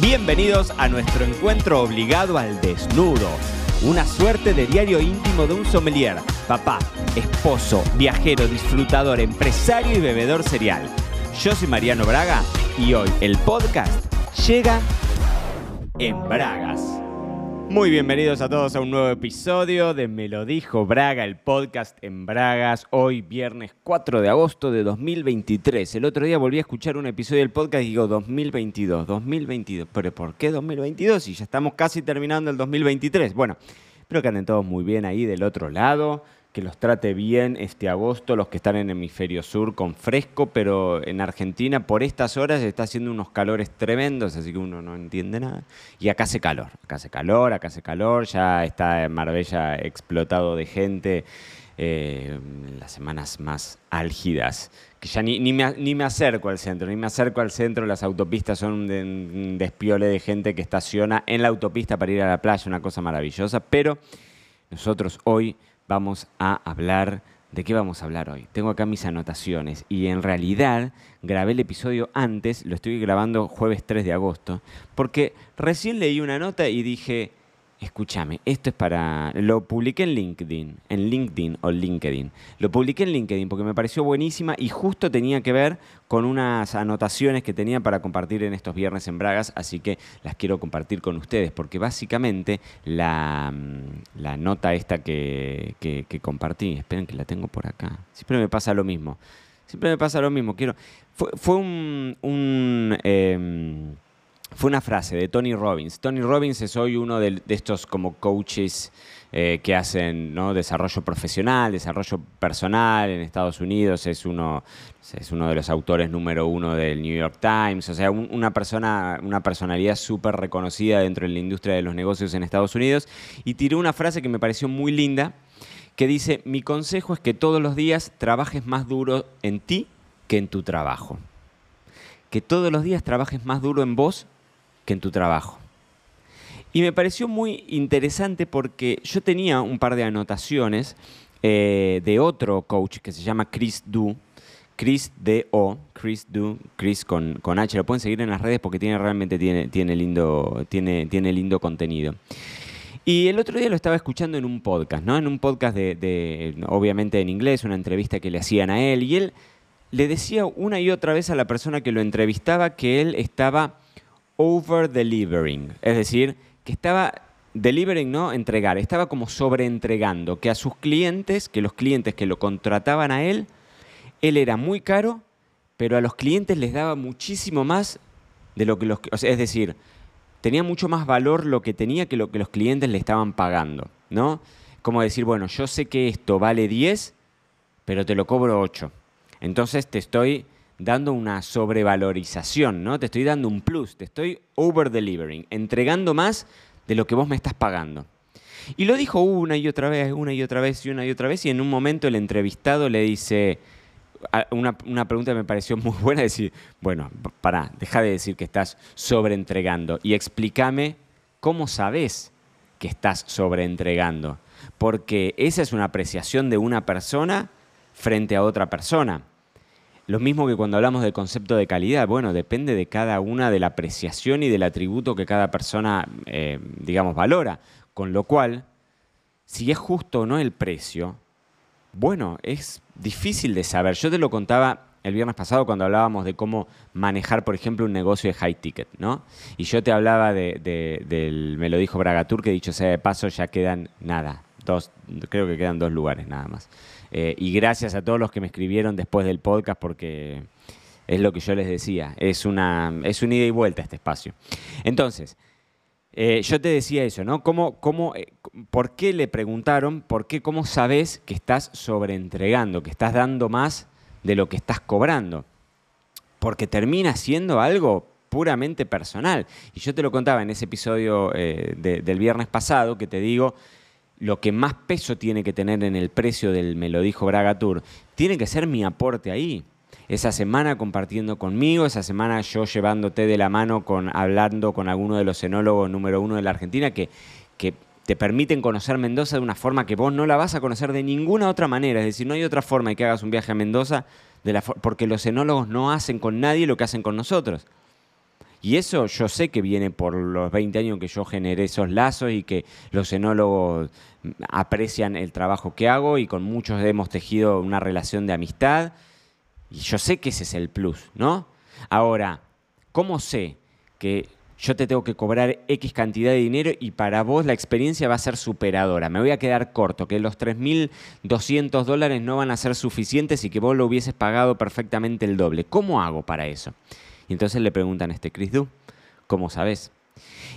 Bienvenidos a nuestro encuentro obligado al desnudo. Una suerte de diario íntimo de un sommelier, papá, esposo, viajero, disfrutador, empresario y bebedor serial. Yo soy Mariano Braga y hoy el podcast llega en Bragas. Muy bienvenidos a todos a un nuevo episodio de Me lo dijo Braga, el podcast en Bragas, hoy viernes 4 de agosto de 2023. El otro día volví a escuchar un episodio del podcast y digo 2022, 2022. ¿Pero por qué 2022 si ya estamos casi terminando el 2023? Bueno, espero que anden todos muy bien ahí del otro lado que los trate bien este agosto, los que están en hemisferio sur con fresco, pero en Argentina por estas horas está haciendo unos calores tremendos, así que uno no entiende nada. Y acá hace calor, acá hace calor, acá hace calor, ya está Marbella explotado de gente. Eh, las semanas más álgidas, que ya ni, ni, me, ni, me, acerco al centro, ni me acerco al centro, las autopistas son un despiole de gente que estaciona en la autopista para ir a la playa, una cosa maravillosa, pero nosotros hoy vamos a hablar... ¿De qué vamos a hablar hoy? Tengo acá mis anotaciones y en realidad grabé el episodio antes, lo estoy grabando jueves 3 de agosto, porque recién leí una nota y dije, Escúchame, esto es para. Lo publiqué en LinkedIn, en LinkedIn o LinkedIn. Lo publiqué en LinkedIn porque me pareció buenísima y justo tenía que ver con unas anotaciones que tenía para compartir en estos viernes en Bragas, así que las quiero compartir con ustedes porque básicamente la, mm, nota esta que, que, compartí, esperen que la tengo por acá. Siempre me pasa lo mismo. Siempre me pasa lo mismo. Quiero. Fue, un em, fue una frase de Tony Robbins. Tony Robbins es hoy uno de, estos como coaches eh, que hacen ¿no? desarrollo profesional, desarrollo personal en Estados Unidos. Es uno, es uno de los autores número uno del New York Times. O sea, una, persona, una personalidad súper reconocida dentro de la industria de los negocios en Estados Unidos. Y tiró una frase que me pareció muy linda, que dice, mi consejo es que todos los días trabajes más duro en ti que en tu trabajo. Que todos los días trabajes más duro en vos que en tu trabajo. Y me pareció muy interesante porque yo tenía un par de anotaciones eh, de otro coach que se llama Chris Du, Chris D-O, Chris Du, Chris con, con, H, lo pueden seguir en las redes porque tiene, realmente tiene, tiene, lindo, tiene, tiene lindo contenido. Y el otro día lo estaba escuchando en un podcast, ¿no? En un podcast de, de, obviamente en inglés, una entrevista que le hacían a él, y él le decía una y otra vez a la persona que lo entrevistaba que él estaba over-delivering, es decir, que estaba delivering, ¿no? Entregar, estaba como sobreentregando, que a sus clientes, que los clientes que lo contrataban a él, él era muy caro, pero a los clientes les daba muchísimo más de lo que los... es decir, tenía mucho más valor lo que tenía que lo que los clientes le estaban pagando, ¿no? Como decir, bueno, yo sé que esto vale 10, pero te lo cobro 8. Entonces te estoy dando una sobrevalorización, ¿no? Te estoy dando un plus, te estoy over-delivering, entregando más de lo que vos me estás pagando. Y lo dijo una y otra vez, una y otra vez y una y otra vez, y en un momento el entrevistado le dice, una, una pregunta que me pareció muy buena, decir, bueno, pará, deja de decir que estás sobreentregando y explícame cómo sabes que estás sobreentregando, porque esa es una apreciación de una persona frente a otra persona. Lo mismo que cuando hablamos del concepto de calidad, bueno, depende de cada una de la apreciación y del atributo que cada persona, eh, digamos, valora. Con lo cual, si es justo o no el precio, bueno, es difícil de saber. Yo te lo contaba el viernes pasado cuando hablábamos de cómo manejar, por ejemplo, un negocio de high ticket, ¿no? Y yo te hablaba de, del, me lo dijo Bragatur, que dicho sea de paso, ya quedan nada, dos, creo que quedan dos lugares nada más. Eh, y gracias a todos los que me escribieron después del podcast porque es lo que yo les decía, es una, es un ida y vuelta este espacio. Entonces, eh, yo te decía eso, ¿no? ¿Cómo, cómo, eh, ¿Por qué le preguntaron, por qué, cómo sabes que estás sobreentregando, que estás dando más de lo que estás cobrando? Porque termina siendo algo puramente personal. Y yo te lo contaba en ese episodio del viernes pasado, que te digo, lo que más peso tiene que tener en el precio del Me lo dijo Braga Tour, tiene que ser mi aporte ahí. Esa semana compartiendo conmigo, esa semana yo llevándote de la mano, con, hablando con alguno de los enólogos número uno de la Argentina que, que te permiten conocer Mendoza de una forma que vos no la vas a conocer de ninguna otra manera. Es decir, no hay otra forma de que hagas un viaje a Mendoza de la porque los enólogos no hacen con nadie lo que hacen con nosotros. Y eso yo sé que viene por los 20 años que yo generé esos lazos y que los enólogos aprecian el trabajo que hago y con muchos hemos tejido una relación de amistad. Y yo sé que ese es el plus, ¿no? Ahora, ¿cómo sé que yo te tengo que cobrar X cantidad de dinero y para vos la experiencia va a ser superadora. Me voy a quedar corto, que los 3.200 dólares no van a ser suficientes y que vos lo hubieses pagado perfectamente el doble. ¿Cómo hago para eso? Y entonces le preguntan a este Chris Du, ¿cómo sabes?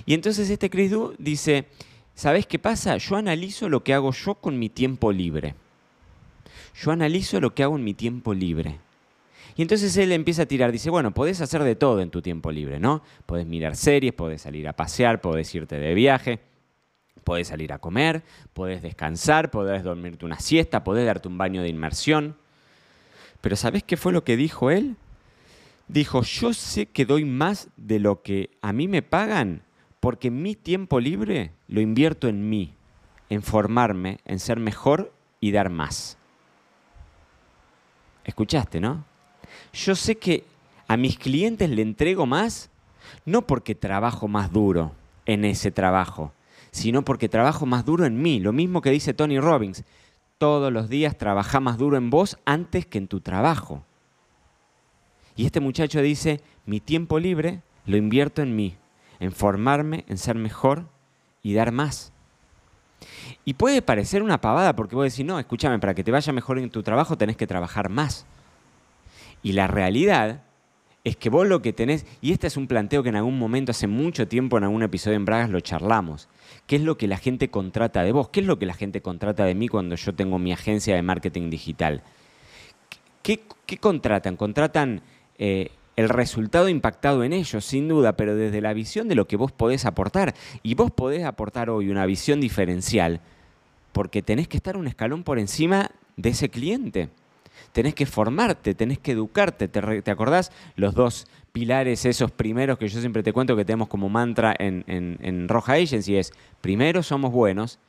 Y entonces este Chris Du dice, ¿sabes qué pasa? Yo analizo lo que hago yo con mi tiempo libre. Yo analizo lo que hago en mi tiempo libre. Y entonces él empieza a tirar, dice, bueno, podés hacer de todo en tu tiempo libre, ¿no? Podés mirar series, podés salir a pasear, podés irte de viaje, podés salir a comer, podés descansar, podés dormirte una siesta, podés darte un baño de inmersión. Pero ¿sabés qué fue lo que dijo él? Dijo, yo sé que doy más de lo que a mí me pagan porque mi tiempo libre lo invierto en mí, en formarme, en ser mejor y dar más. ¿Escuchaste, no? Yo sé que a mis clientes le entrego más, no porque trabajo más duro en ese trabajo, sino porque trabajo más duro en mí. Lo mismo que dice Tony Robbins, todos los días trabaja más duro en vos antes que en tu trabajo. Y este muchacho dice, mi tiempo libre lo invierto en mí, en formarme, en ser mejor y dar más. Y puede parecer una pavada porque vos decís, no, escúchame, para que te vaya mejor en tu trabajo tenés que trabajar más. Y la realidad es que vos lo que tenés, y este es un planteo que en algún momento, hace mucho tiempo, en algún episodio en Bragas lo charlamos, ¿qué es lo que la gente contrata de vos? ¿Qué es lo que la gente contrata de mí cuando yo tengo mi agencia de marketing digital? ¿Qué, qué contratan? Contratan eh, el resultado impactado en ellos, sin duda, pero desde la visión de lo que vos podés aportar. Y vos podés aportar hoy una visión diferencial porque tenés que estar un escalón por encima de ese cliente. Tenés que formarte, tenés que educarte. ¿Te, acordás los dos pilares, esos primeros que yo siempre te cuento que tenemos como mantra en, en Roja Agency? Es, primero somos buenos,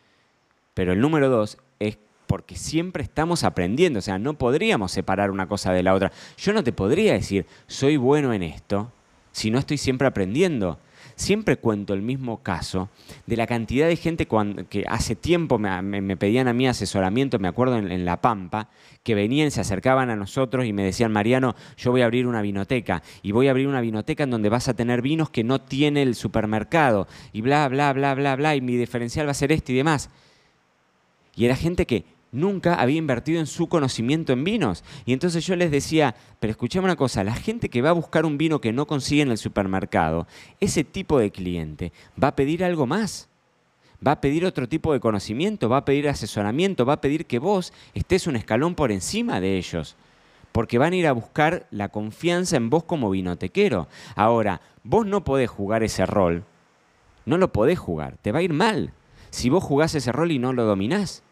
pero el número dos es porque siempre estamos aprendiendo, o sea, no podríamos separar una cosa de la otra. Yo no te podría decir, soy bueno en esto, si no estoy siempre aprendiendo. Siempre cuento el mismo caso de la cantidad de gente que hace tiempo me, pedían a mí asesoramiento, me acuerdo en, La Pampa, que venían, se acercaban a nosotros y me decían, Mariano, yo voy a abrir una vinoteca y voy a abrir una vinoteca en donde vas a tener vinos que no tiene el supermercado y bla, bla, bla, bla, bla, y mi diferencial va a ser este y demás. Y era gente que nunca había invertido en su conocimiento en vinos. Y entonces yo les decía, pero escuchame una cosa, la gente que va a buscar un vino que no consigue en el supermercado, ese tipo de cliente va a pedir algo más. Va a pedir otro tipo de conocimiento, va a pedir asesoramiento, va a pedir que vos estés un escalón por encima de ellos. Porque van a ir a buscar la confianza en vos como vinotequero. Ahora, vos no podés jugar ese rol. No lo podés jugar. Te va a ir mal si vos jugás ese rol y no lo dominás.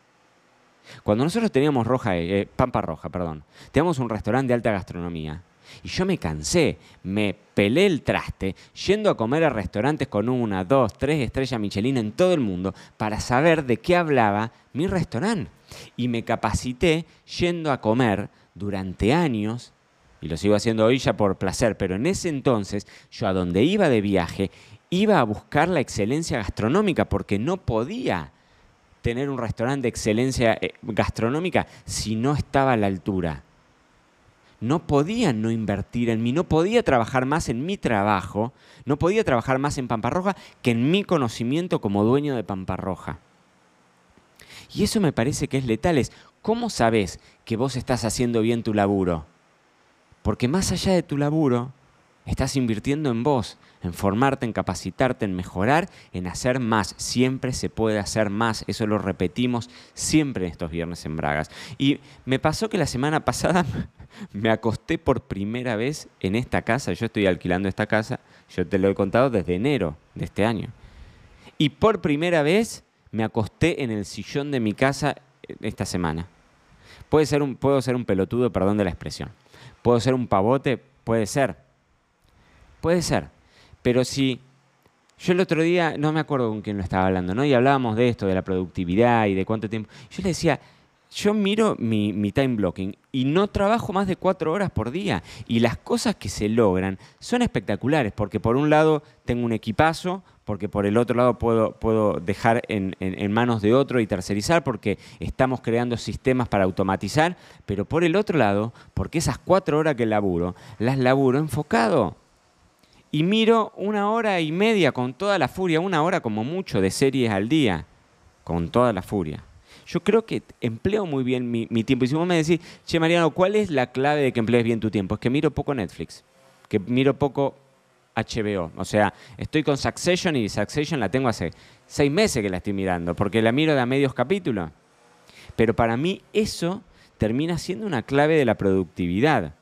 Cuando nosotros teníamos Roja, eh, Pampa Roja, perdón, teníamos un restaurante de alta gastronomía. Y yo me cansé, me pelé el traste yendo a comer a restaurantes con una, dos, tres estrellas Michelin en todo el mundo para saber de qué hablaba mi restaurante. Y me capacité yendo a comer durante años, y lo sigo haciendo hoy ya por placer, pero en ese entonces yo a donde iba de viaje iba a buscar la excelencia gastronómica porque no podía tener un restaurante de excelencia eh, gastronómica si no estaba a la altura. No podía no invertir en mí, no podía trabajar más en mi trabajo, no podía trabajar más en Pamparroja que en mi conocimiento como dueño de Pamparroja. Y eso me parece que es letal. Es, ¿Cómo sabes que vos estás haciendo bien tu laburo? Porque más allá de tu laburo, Estás invirtiendo en vos, en formarte, en capacitarte, en mejorar, en hacer más. Siempre se puede hacer más. Eso lo repetimos siempre en estos viernes en Bragas. Y me pasó que la semana pasada me acosté por primera vez en esta casa. Yo estoy alquilando esta casa. Yo te lo he contado desde enero de este año. Y por primera vez me acosté en el sillón de mi casa eh, esta semana. Puede ser un, puedo ser un pelotudo, perdón de la expresión. Puedo ser un pavote, puede ser Puede ser. Pero si yo el otro día, no me acuerdo con quién lo estaba hablando, ¿no? Y hablábamos de esto, de la productividad y de cuánto tiempo. Yo le decía, yo miro mi, time blocking y no trabajo más de cuatro horas por día. Y las cosas que se logran son espectaculares, porque por un lado tengo un equipazo, porque por el otro lado puedo, puedo dejar en, en, manos de otro y tercerizar, porque estamos creando sistemas para automatizar, pero por el otro lado, porque esas cuatro horas que laburo, las laburo enfocado. Y miro una hora y media con toda la furia, una hora como mucho de series al día, con toda la furia yo creo que empleo muy bien mi, tiempo. Y si vos me decís, che, Mariano, ¿cuál es la clave de que emplees bien tu tiempo? Es que miro poco Netflix, que miro poco HBO. O sea, estoy con Succession y Succession la tengo hace seis meses que la estoy mirando, porque la miro de a medios capítulos. Pero para mí eso termina siendo una clave de la productividad.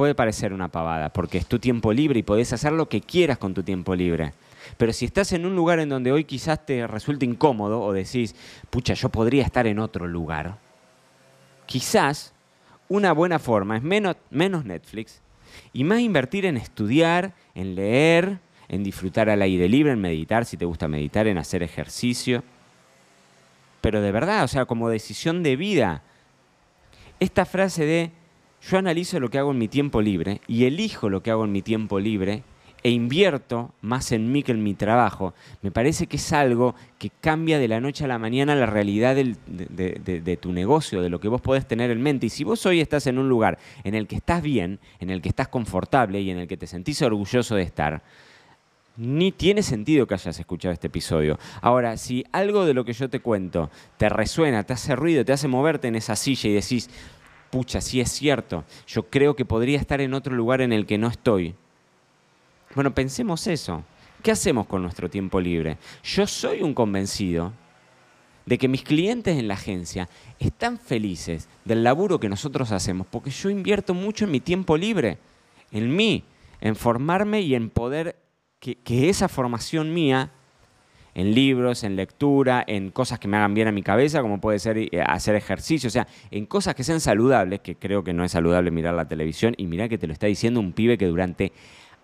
Puede parecer una pavada, porque es tu tiempo libre y podés hacer lo que quieras con tu tiempo libre. Pero si estás en un lugar en donde hoy quizás te resulte incómodo o decís, pucha, yo podría estar en otro lugar, quizás una buena forma es menos, menos Netflix y más invertir en estudiar, en leer, en disfrutar al aire libre, en meditar, si te gusta meditar, en hacer ejercicio. Pero de verdad, o sea, como decisión de vida. Esta frase de yo analizo lo que hago en mi tiempo libre y elijo lo que hago en mi tiempo libre e invierto más en mí que en mi trabajo, me parece que es algo que cambia de la noche a la mañana la realidad de, tu negocio, de lo que vos podés tener en mente. Y si vos hoy estás en un lugar en el que estás bien, en el que estás confortable y en el que te sentís orgulloso de estar, ni tiene sentido que hayas escuchado este episodio. Ahora, si algo de lo que yo te cuento te resuena, te hace ruido, te hace moverte en esa silla y decís, pucha, sí es cierto, yo creo que podría estar en otro lugar en el que no estoy, bueno, pensemos eso. ¿Qué hacemos con nuestro tiempo libre? Yo soy un convencido de que mis clientes en la agencia están felices del laburo que nosotros hacemos porque yo invierto mucho en mi tiempo libre, en mí, en formarme y en poder que, esa formación mía en libros, en lectura, en cosas que me hagan bien a mi cabeza, como puede ser eh, hacer ejercicio, o sea, en cosas que sean saludables, que creo que no es saludable mirar la televisión, y mira que te lo está diciendo un pibe que durante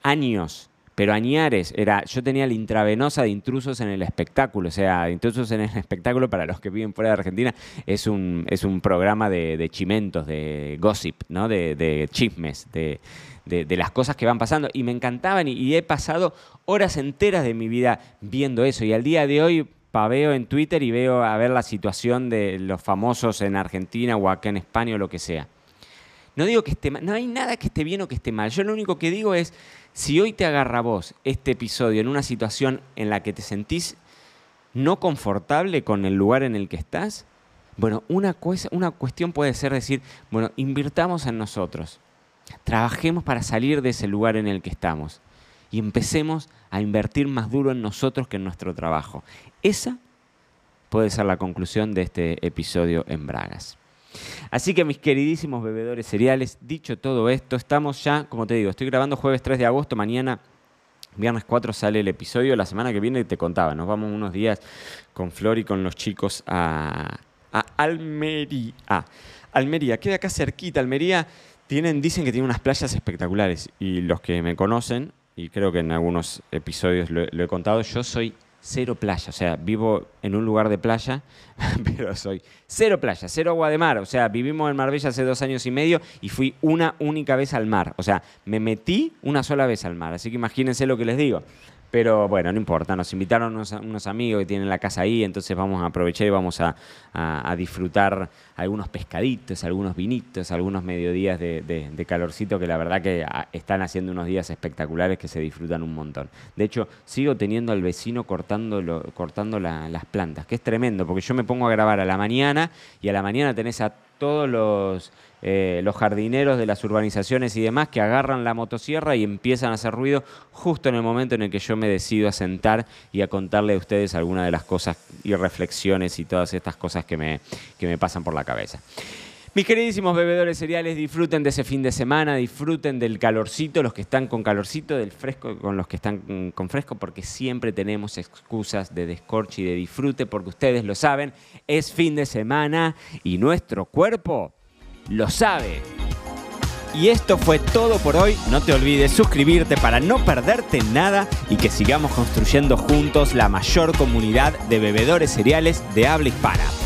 años, pero añares, era, yo tenía la intravenosa de intrusos en el espectáculo, o sea, intrusos en el espectáculo para los que viven fuera de Argentina, es un, es un programa de, chimentos, de gossip, ¿no? de, chismes, de, las cosas que van pasando, y me encantaban, y, he pasado horas enteras de mi vida viendo eso, y al día de hoy paveo en Twitter y veo a ver la situación de los famosos en Argentina o acá en España o lo que sea. No digo que esté mal, no hay nada que esté bien o que esté mal. Yo lo único que digo es, si hoy te agarra vos este episodio en una situación en la que te sentís no confortable con el lugar en el que estás, bueno, una, una cuestión puede ser decir, bueno, invirtamos en nosotros, trabajemos para salir de ese lugar en el que estamos y empecemos a invertir más duro en nosotros que en nuestro trabajo. Esa puede ser la conclusión de este episodio en Bragas. Así que mis queridísimos bebedores cereales, dicho todo esto, estamos ya, como te digo, estoy grabando jueves 3 de agosto, mañana Viernes 4 sale el episodio, la semana que viene te contaba, nos vamos unos días con Flor y con los chicos a, Almería. Almería, queda acá cerquita, Almería tienen, dicen que tiene unas playas espectaculares y los que me conocen, y creo que en algunos episodios lo he contado, yo soy cero playa. O sea, vivo en un lugar de playa, pero soy cero playa, cero agua de mar. O sea, vivimos en Marbella hace dos años y medio y fui una única vez al mar. O sea, me metí una sola vez al mar. Así que imagínense lo que les digo. Pero bueno, no importa, nos invitaron unos, amigos que tienen la casa ahí, entonces vamos a aprovechar y vamos a, disfrutar algunos pescaditos, algunos vinitos, algunos mediodías de, calorcito que la verdad que están haciendo unos días espectaculares que se disfrutan un montón. De hecho, sigo teniendo al vecino cortando, cortando las plantas, que es tremendo, porque yo me pongo a grabar a la mañana y a la mañana tenés a todos los eh, los jardineros de las urbanizaciones y demás que agarran la motosierra y empiezan a hacer ruido justo en el momento en el que yo me decido a sentar y a contarle a ustedes algunas de las cosas y reflexiones y todas estas cosas que me, que me pasan por la cabeza. Mis queridísimos bebedores cereales, disfruten de ese fin de semana, disfruten del calorcito, los que están con calorcito, del fresco con los que están con fresco, porque siempre tenemos excusas de descorche y de disfrute, porque ustedes lo saben, es fin de semana y nuestro cuerpo lo sabe. Y esto fue todo por hoy. No te olvides suscribirte para no perderte nada y que sigamos construyendo juntos la mayor comunidad de bebedores cereales de habla hispana.